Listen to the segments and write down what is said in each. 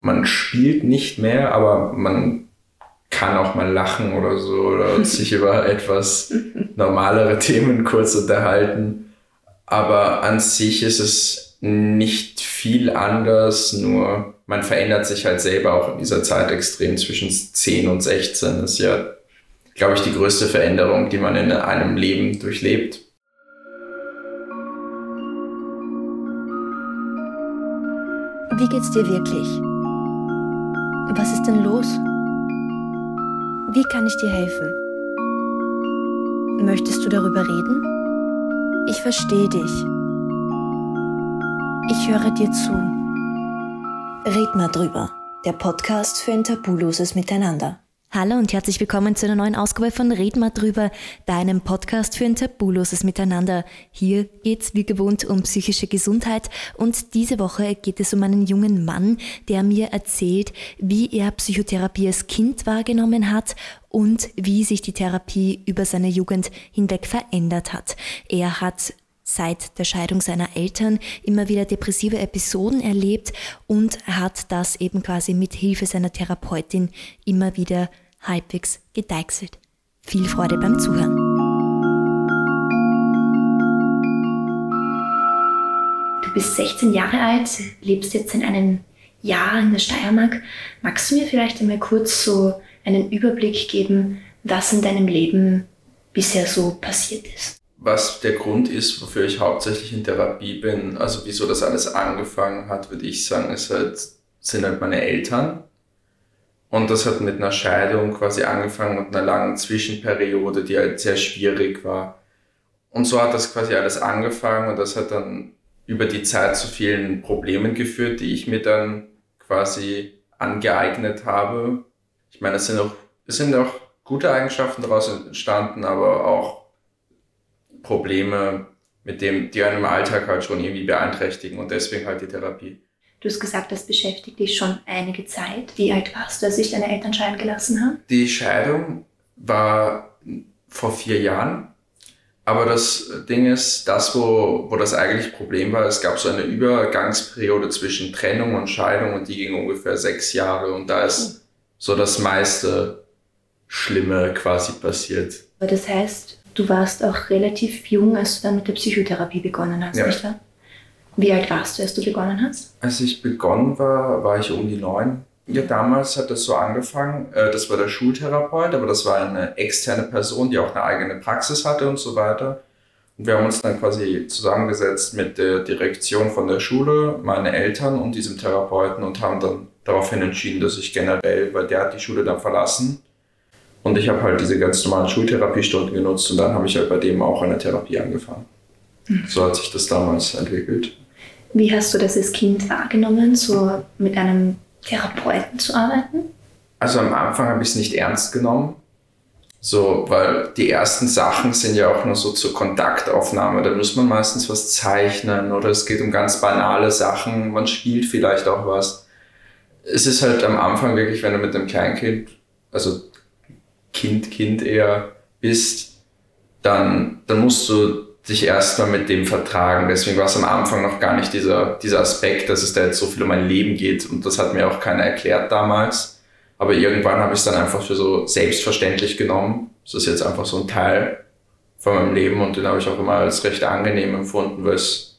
man spielt nicht mehr, aber man kann auch mal lachen oder so oder sich über etwas normalere Themen kurz unterhalten. Aber an sich ist es nicht viel anders, nur man verändert sich halt selber auch in dieser Zeit extrem zwischen 10 und 16. Das ist ja, glaube ich, die größte Veränderung, die man in einem Leben durchlebt. Wie geht's dir wirklich? Was ist denn los? Wie kann ich dir helfen? Möchtest du darüber reden? Ich verstehe dich. Ich höre dir zu. Red mal drüber. Der Podcast für ein tabuloses Miteinander. Hallo und herzlich willkommen zu einer neuen Ausgabe von Red mal drüber, deinem Podcast für ein tabuloses Miteinander. Hier geht's wie gewohnt um psychische Gesundheit und diese Woche geht es um einen jungen Mann, der mir erzählt, wie er Psychotherapie als Kind wahrgenommen hat und wie sich die Therapie über seine Jugend hinweg verändert hat. Er hat seit der Scheidung seiner Eltern immer wieder depressive Episoden erlebt und hat das eben quasi mit Hilfe seiner Therapeutin immer wieder halbwegs gedeichselt. Viel Freude beim Zuhören. Du bist 16 Jahre alt, lebst jetzt in einem Jahr in der Steiermark. Magst du mir vielleicht einmal kurz so einen Überblick geben, was in deinem Leben bisher so passiert ist? was der Grund ist, wofür ich hauptsächlich in Therapie bin, also wieso das alles angefangen hat, würde ich sagen, ist halt, sind halt meine Eltern. Und das hat mit einer Scheidung quasi angefangen und einer langen Zwischenperiode, die halt sehr schwierig war. Und so hat das quasi alles angefangen und das hat dann über die Zeit zu vielen Problemen geführt, die ich mir dann quasi angeeignet habe. Ich meine, es sind auch, es sind auch gute Eigenschaften daraus entstanden, aber auch Probleme, mit dem, die einen im Alltag halt schon irgendwie beeinträchtigen und deswegen halt die Therapie. Du hast gesagt, das beschäftigt dich schon einige Zeit. Wie alt warst du, als sich deine Eltern scheiden gelassen haben? Die Scheidung war vor vier Jahren. Aber das Ding ist, das, wo, wo das eigentlich Problem war, es gab so eine Übergangsperiode zwischen Trennung und Scheidung und die ging ungefähr sechs Jahre und da ist so das meiste Schlimme quasi passiert. Aber das heißt, Du warst auch relativ jung, als du dann mit der Psychotherapie begonnen hast, ja. nicht wahr? Wie alt warst du, als du begonnen hast? Als ich begonnen war, war ich um die neun. Ja, damals hat das so angefangen. Äh, das war der Schultherapeut, aber das war eine externe Person, die auch eine eigene Praxis hatte und so weiter. Und wir haben uns dann quasi zusammengesetzt mit der Direktion von der Schule, meine Eltern und diesem Therapeuten und haben dann daraufhin entschieden, dass ich generell, weil der hat die Schule dann verlassen, und ich habe halt diese ganz normalen Schultherapiestunden genutzt und dann habe ich halt bei dem auch eine Therapie angefangen. Mhm. So hat sich das damals entwickelt. Wie hast du das als Kind wahrgenommen, so mit einem Therapeuten zu arbeiten? Also am Anfang habe ich es nicht ernst genommen. So, weil die ersten Sachen sind ja auch nur so zur Kontaktaufnahme. Da muss man meistens was zeichnen oder es geht um ganz banale Sachen. Man spielt vielleicht auch was. Es ist halt am Anfang wirklich, wenn du mit einem Kleinkind, also Kind, Kind eher bist, dann, dann musst du dich erstmal mit dem vertragen. Deswegen war es am Anfang noch gar nicht dieser, dieser Aspekt, dass es da jetzt so viel um mein Leben geht. Und das hat mir auch keiner erklärt damals. Aber irgendwann habe ich es dann einfach für so selbstverständlich genommen. Das ist jetzt einfach so ein Teil von meinem Leben und den habe ich auch immer als recht angenehm empfunden, weil es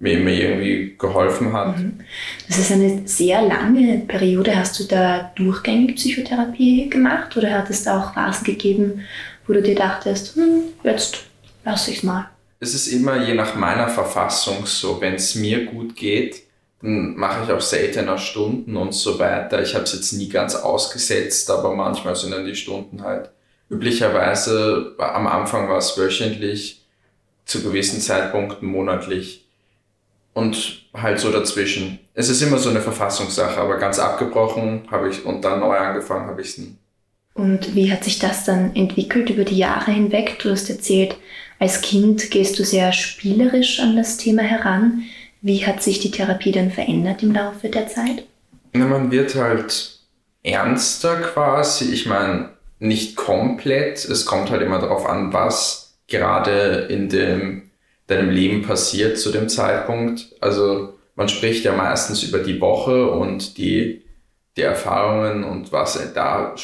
mir, mir irgendwie geholfen hat. Mhm. Das ist eine sehr lange Periode. Hast du da durchgängig Psychotherapie gemacht oder hat es da auch Phasen gegeben, wo du dir dachtest, hm, jetzt lass ich's mal? Es ist immer je nach meiner Verfassung so. Wenn es mir gut geht, dann mache ich auch seltener Stunden und so weiter. Ich habe es jetzt nie ganz ausgesetzt, aber manchmal sind dann die Stunden halt üblicherweise, am Anfang war es wöchentlich, zu gewissen Zeitpunkten monatlich und halt so dazwischen. Es ist immer so eine Verfassungssache, aber ganz abgebrochen habe ich und dann neu angefangen habe ich es nie. Und wie hat sich das dann entwickelt über die Jahre hinweg? Du hast erzählt, als Kind gehst du sehr spielerisch an das Thema heran. Wie hat sich die Therapie dann verändert im Laufe der Zeit? Na, man wird halt ernster quasi. Ich meine, nicht komplett. Es kommt halt immer darauf an, was gerade in dem deinem Leben passiert zu dem Zeitpunkt. Also man spricht ja meistens über die Woche und die die Erfahrungen und was da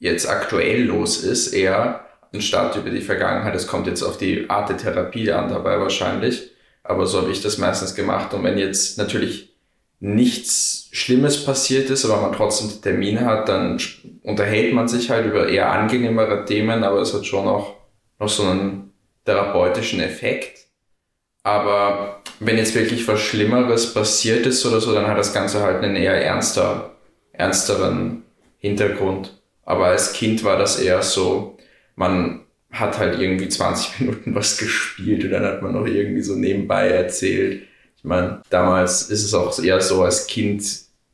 jetzt aktuell los ist, eher anstatt über die Vergangenheit. Es kommt jetzt auf die Art der Therapie an dabei wahrscheinlich. Aber so habe ich das meistens gemacht. Und wenn jetzt natürlich nichts Schlimmes passiert ist, aber man trotzdem den Termin hat, dann unterhält man sich halt über eher angenehmere Themen, aber es hat schon auch noch so einen therapeutischen Effekt. Aber wenn jetzt wirklich was Schlimmeres passiert ist oder so, dann hat das Ganze halt einen eher ernster, ernsteren Hintergrund. Aber als Kind war das eher so, man hat halt irgendwie 20 Minuten was gespielt und dann hat man noch irgendwie so nebenbei erzählt. Ich meine, damals ist es auch eher so, als Kind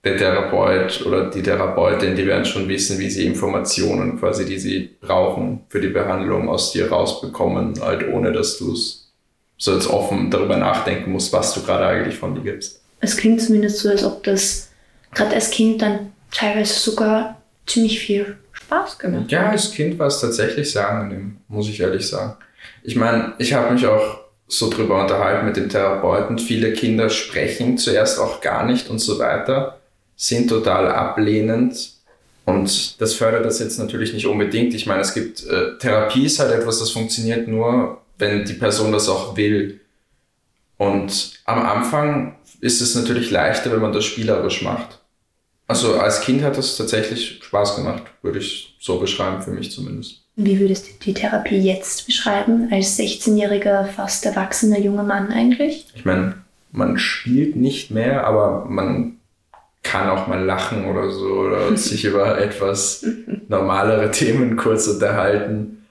der Therapeut oder die Therapeutin, die werden schon wissen, wie sie Informationen quasi, die sie brauchen für die Behandlung aus dir rausbekommen, halt ohne dass du es so jetzt offen darüber nachdenken musst, was du gerade eigentlich von dir gibst. Es klingt zumindest so, als ob das gerade als Kind dann teilweise sogar ziemlich viel Spaß gemacht Ja, als Kind war es tatsächlich sehr angenehm, muss ich ehrlich sagen. Ich meine, ich habe mich auch so drüber unterhalten mit dem Therapeuten. Viele Kinder sprechen zuerst auch gar nicht und so weiter, sind total ablehnend. Und das fördert das jetzt natürlich nicht unbedingt. Ich meine, es gibt, äh, Therapie ist halt etwas, das funktioniert nur, wenn die Person das auch will. Und am Anfang ist es natürlich leichter, wenn man das spielerisch macht. Also als Kind hat das tatsächlich Spaß gemacht, würde ich so beschreiben, für mich zumindest. Wie würdest du die Therapie jetzt beschreiben, als 16-jähriger, fast erwachsener junger Mann eigentlich? Ich meine, man spielt nicht mehr, aber man kann auch mal lachen oder so oder sich über etwas normalere Themen kurz unterhalten.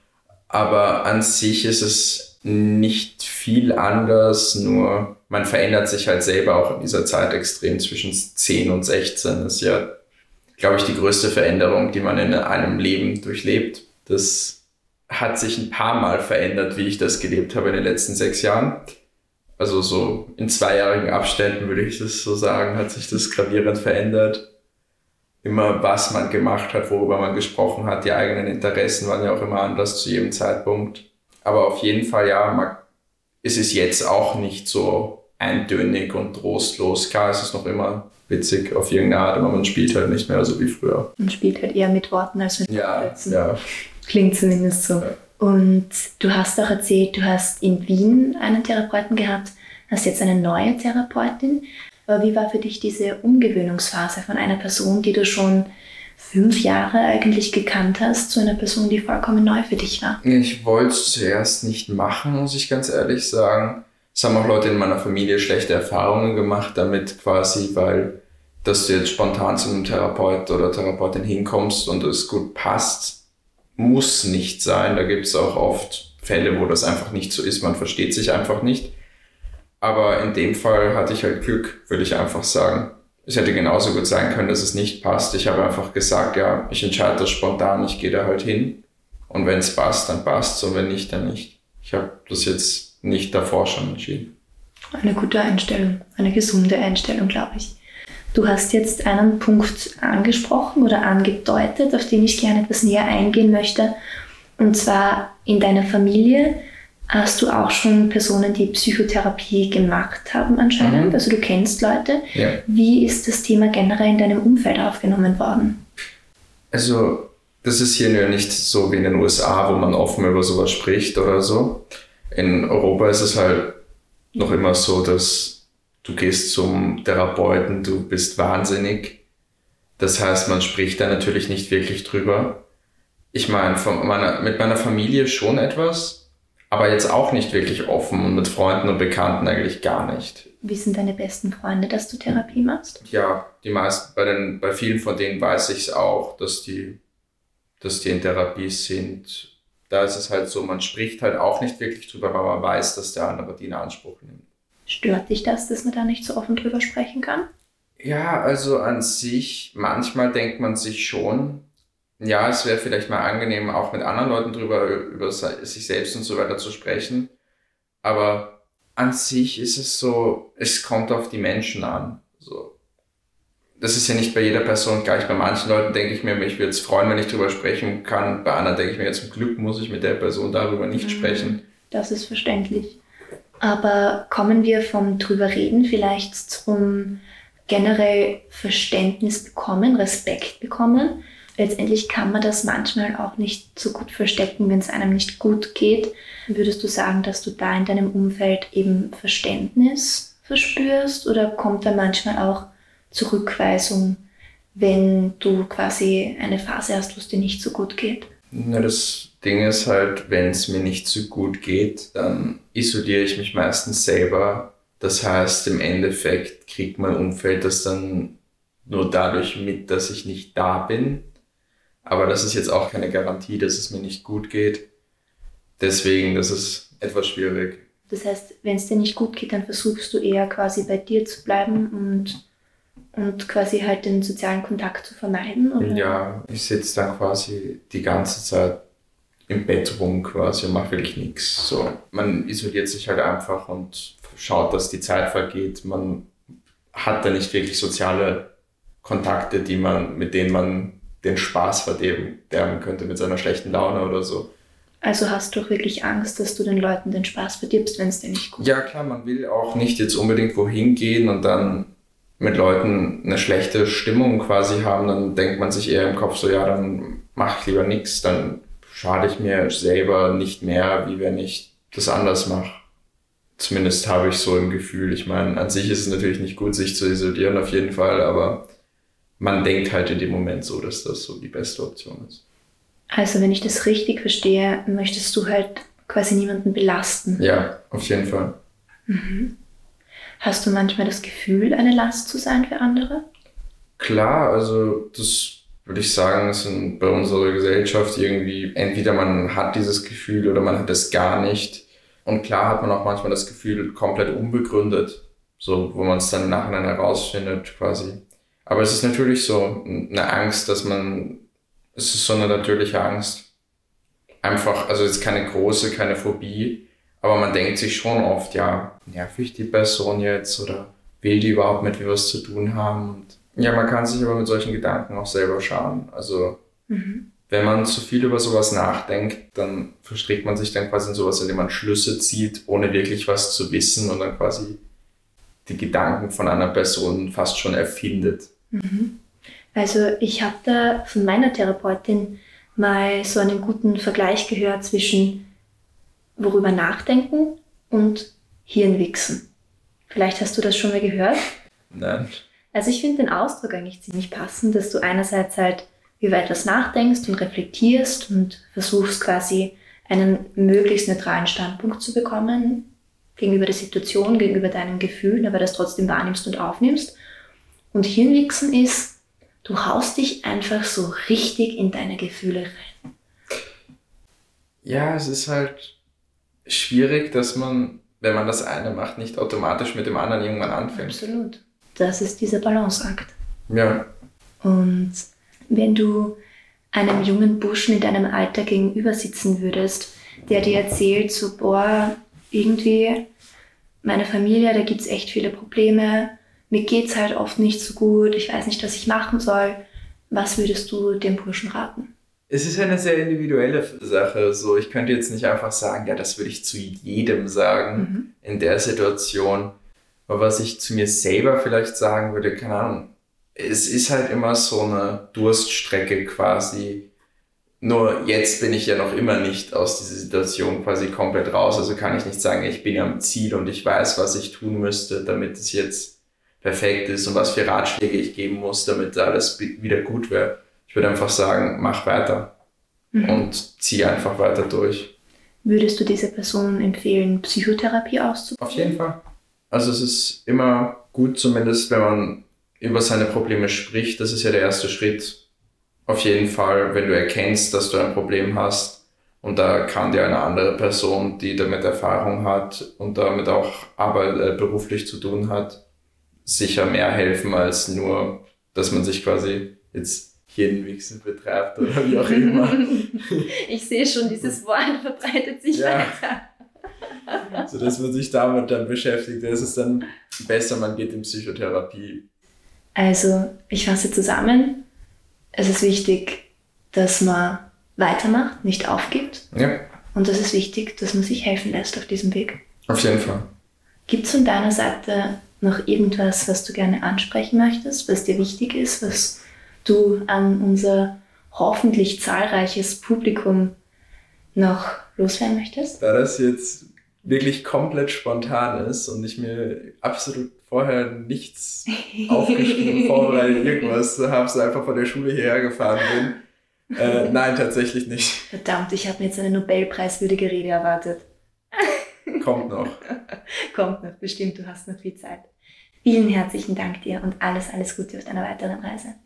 Aber an sich ist es nicht viel anders, nur man verändert sich halt selber auch in dieser Zeit extrem zwischen 10 und 16. Das ist ja, glaube ich, die größte Veränderung, die man in einem Leben durchlebt. Das hat sich ein paar Mal verändert, wie ich das gelebt habe in den letzten sechs Jahren. Also so in zweijährigen Abständen würde ich das so sagen, hat sich das gravierend verändert. Immer was man gemacht hat, worüber man gesprochen hat, die eigenen Interessen waren ja auch immer anders zu jedem Zeitpunkt. Aber auf jeden Fall, ja, man ist es jetzt auch nicht so eintönig und trostlos. Klar, es ist noch immer witzig auf irgendeine Art, aber man spielt halt nicht mehr so wie früher. Man spielt halt eher mit Worten als mit ja, Sätzen. Ja. Klingt zumindest so. Ja. Und du hast auch erzählt, du hast in Wien einen Therapeuten gehabt, hast jetzt eine neue Therapeutin. Aber wie war für dich diese Umgewöhnungsphase von einer Person, die du schon fünf Jahre eigentlich gekannt hast, zu einer Person, die vollkommen neu für dich war? Ich wollte es zuerst nicht machen, muss ich ganz ehrlich sagen. Es haben auch Leute in meiner Familie schlechte Erfahrungen gemacht damit quasi, weil dass du jetzt spontan zu einem Therapeut oder Therapeutin hinkommst und es gut passt, muss nicht sein. Da gibt es auch oft Fälle, wo das einfach nicht so ist. Man versteht sich einfach nicht. Aber in dem Fall hatte ich halt Glück, würde ich einfach sagen es hätte genauso gut sein können, dass es nicht passt. Ich habe einfach gesagt, ja, ich entscheide das spontan, ich gehe da halt hin. Und wenn es passt, dann passt es und wenn nicht, dann nicht. Ich habe das jetzt nicht davor schon entschieden. Eine gute Einstellung, eine gesunde Einstellung, glaube ich. Du hast jetzt einen Punkt angesprochen oder angedeutet, auf den ich gerne etwas näher eingehen möchte. Und zwar in deiner Familie Hast du auch schon Personen, die Psychotherapie gemacht haben anscheinend? Mhm. Also du kennst Leute. Ja. Wie ist das Thema generell in deinem Umfeld aufgenommen worden? Also das ist hier nur nicht so wie in den USA, wo man offen über sowas spricht oder so. In Europa ist es halt noch immer so, dass du gehst zum Therapeuten, du bist wahnsinnig. Das heißt, man spricht da natürlich nicht wirklich drüber. Ich meine, von meiner, mit meiner Familie schon etwas, aber jetzt auch nicht wirklich offen und mit Freunden und Bekannten eigentlich gar nicht. Wie sind deine besten Freunde, dass du Therapie machst? Ja, die meisten, bei, den, bei vielen von denen weiß ich es auch, dass die, dass die in Therapie sind. Da ist es halt so, man spricht halt auch nicht wirklich drüber, weil man weiß, dass der andere die in Anspruch nimmt. Stört dich das, dass man da nicht so offen drüber sprechen kann? Ja, also an sich, manchmal denkt man sich schon, ja, es wäre vielleicht mal angenehm, auch mit anderen Leuten drüber, über sich selbst und so weiter zu sprechen. Aber an sich ist es so, es kommt auf die Menschen an. So. Das ist ja nicht bei jeder Person gleich. Bei manchen Leuten denke ich mir, ich würde es freuen, wenn ich drüber sprechen kann. Bei anderen denke ich mir, zum Glück muss ich mit der Person darüber nicht mhm. sprechen. Das ist verständlich. Aber kommen wir vom drüber reden vielleicht zum generell Verständnis bekommen, Respekt bekommen. Letztendlich kann man das manchmal auch nicht so gut verstecken, wenn es einem nicht gut geht. Würdest du sagen, dass du da in deinem Umfeld eben Verständnis verspürst oder kommt da manchmal auch Zurückweisung, wenn du quasi eine Phase hast, wo es dir nicht so gut geht? Na, das Ding ist halt, wenn es mir nicht so gut geht, dann isoliere ich mich meistens selber. Das heißt, im Endeffekt kriegt mein Umfeld das dann nur dadurch mit, dass ich nicht da bin. Aber das ist jetzt auch keine Garantie, dass es mir nicht gut geht. Deswegen, das ist etwas schwierig. Das heißt, wenn es dir nicht gut geht, dann versuchst du eher quasi bei dir zu bleiben und, und quasi halt den sozialen Kontakt zu vermeiden? Oder? Ja, ich sitze dann quasi die ganze Zeit im Bett rum quasi und mache wirklich nichts. So, man isoliert sich halt einfach und schaut, dass die Zeit vergeht. Man hat da nicht wirklich soziale Kontakte, die man, mit denen man den Spaß verderben könnte mit seiner schlechten Laune oder so. Also hast du auch wirklich Angst, dass du den Leuten den Spaß verdirbst, wenn es dir nicht gut geht? Ja, klar, man will auch nicht jetzt unbedingt wohin gehen und dann mit Leuten eine schlechte Stimmung quasi haben. Dann denkt man sich eher im Kopf so, ja, dann mach ich lieber nichts, dann schade ich mir selber nicht mehr, wie wenn ich das anders mache. Zumindest habe ich so im Gefühl. Ich meine, an sich ist es natürlich nicht gut, sich zu isolieren, auf jeden Fall, aber man denkt halt in dem Moment so, dass das so die beste Option ist. Also, wenn ich das richtig verstehe, möchtest du halt quasi niemanden belasten. Ja, auf jeden Fall. Mhm. Hast du manchmal das Gefühl, eine Last zu sein für andere? Klar, also das würde ich sagen, sind bei unserer Gesellschaft irgendwie, entweder man hat dieses Gefühl oder man hat es gar nicht. Und klar hat man auch manchmal das Gefühl komplett unbegründet, so wo man es dann nachher herausfindet quasi. Aber es ist natürlich so eine Angst, dass man, es ist so eine natürliche Angst. Einfach, also jetzt keine große, keine Phobie, aber man denkt sich schon oft, ja, nerv ich die Person jetzt oder will die überhaupt mit mir was zu tun haben? Und ja, man kann sich aber mit solchen Gedanken auch selber schauen. Also, mhm. wenn man zu viel über sowas nachdenkt, dann verstrickt man sich dann quasi in sowas, indem man Schlüsse zieht, ohne wirklich was zu wissen und dann quasi die Gedanken von einer Person fast schon erfindet. Mhm. Also ich habe da von meiner Therapeutin mal so einen guten Vergleich gehört zwischen worüber nachdenken und Hirnwichsen. Vielleicht hast du das schon mal gehört? Nein. Also ich finde den Ausdruck eigentlich ziemlich passend, dass du einerseits halt über etwas nachdenkst und reflektierst und versuchst quasi einen möglichst neutralen Standpunkt zu bekommen gegenüber der Situation, gegenüber deinen Gefühlen, aber das trotzdem wahrnimmst und aufnimmst. Und Hirnwichsen ist, du haust dich einfach so richtig in deine Gefühle rein. Ja, es ist halt schwierig, dass man, wenn man das eine macht, nicht automatisch mit dem anderen irgendwann anfängt. Absolut. Das ist dieser Balanceakt. Ja. Und wenn du einem jungen Burschen in deinem Alter gegenüber sitzen würdest, der dir erzählt, so, boah, irgendwie, meine Familie, da gibt es echt viele Probleme, mir geht's halt oft nicht so gut, ich weiß nicht, was ich machen soll. Was würdest du dem Burschen raten? Es ist eine sehr individuelle Sache. So, ich könnte jetzt nicht einfach sagen, ja, das würde ich zu jedem sagen mhm. in der Situation. Aber was ich zu mir selber vielleicht sagen würde, keine Ahnung, es ist halt immer so eine Durststrecke quasi. Nur jetzt bin ich ja noch immer nicht aus dieser Situation quasi komplett raus. Also kann ich nicht sagen, ich bin am Ziel und ich weiß, was ich tun müsste, damit es jetzt perfekt ist und was für Ratschläge ich geben muss, damit alles wieder gut wäre. Ich würde einfach sagen, mach weiter mhm. und zieh einfach weiter durch. Würdest du dieser Person empfehlen, Psychotherapie auszuprobieren? Auf jeden Fall. Also es ist immer gut, zumindest wenn man über seine Probleme spricht. Das ist ja der erste Schritt. Auf jeden Fall, wenn du erkennst, dass du ein Problem hast und da kann dir eine andere Person, die damit Erfahrung hat und damit auch Arbeit äh, beruflich zu tun hat, sicher mehr helfen als nur, dass man sich quasi jetzt Hirnwichsen betreibt oder wie auch immer. ich sehe schon, dieses Wort verbreitet sich ja. weiter. so dass man sich damit dann beschäftigt. Es ist dann besser, man geht in Psychotherapie. Also, ich fasse zusammen. Es ist wichtig, dass man weitermacht, nicht aufgibt. Ja. Und es ist wichtig, dass man sich helfen lässt auf diesem Weg. Auf jeden Fall. Gibt es von deiner Seite noch irgendwas, was du gerne ansprechen möchtest, was dir wichtig ist, was du an unser hoffentlich zahlreiches Publikum noch loswerden möchtest? Da das jetzt wirklich komplett spontan ist und ich mir absolut vorher nichts aufgeschrieben, vorbereitet, irgendwas habe, so einfach von der Schule hierher gefahren bin. Äh, nein, tatsächlich nicht. Verdammt, ich habe mir jetzt eine Nobelpreiswürdige Rede erwartet. Kommt noch. Kommt noch, bestimmt, du hast noch viel Zeit. Vielen herzlichen Dank dir und alles, alles Gute auf deiner weiteren Reise.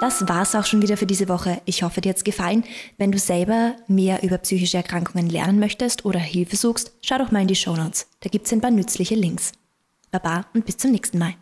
Das war's auch schon wieder für diese Woche. Ich hoffe, dir hat's gefallen. Wenn du selber mehr über psychische Erkrankungen lernen möchtest oder Hilfe suchst, schau doch mal in die Show Notes. Da gibt's ein paar nützliche Links. Baba und bis zum nächsten Mal.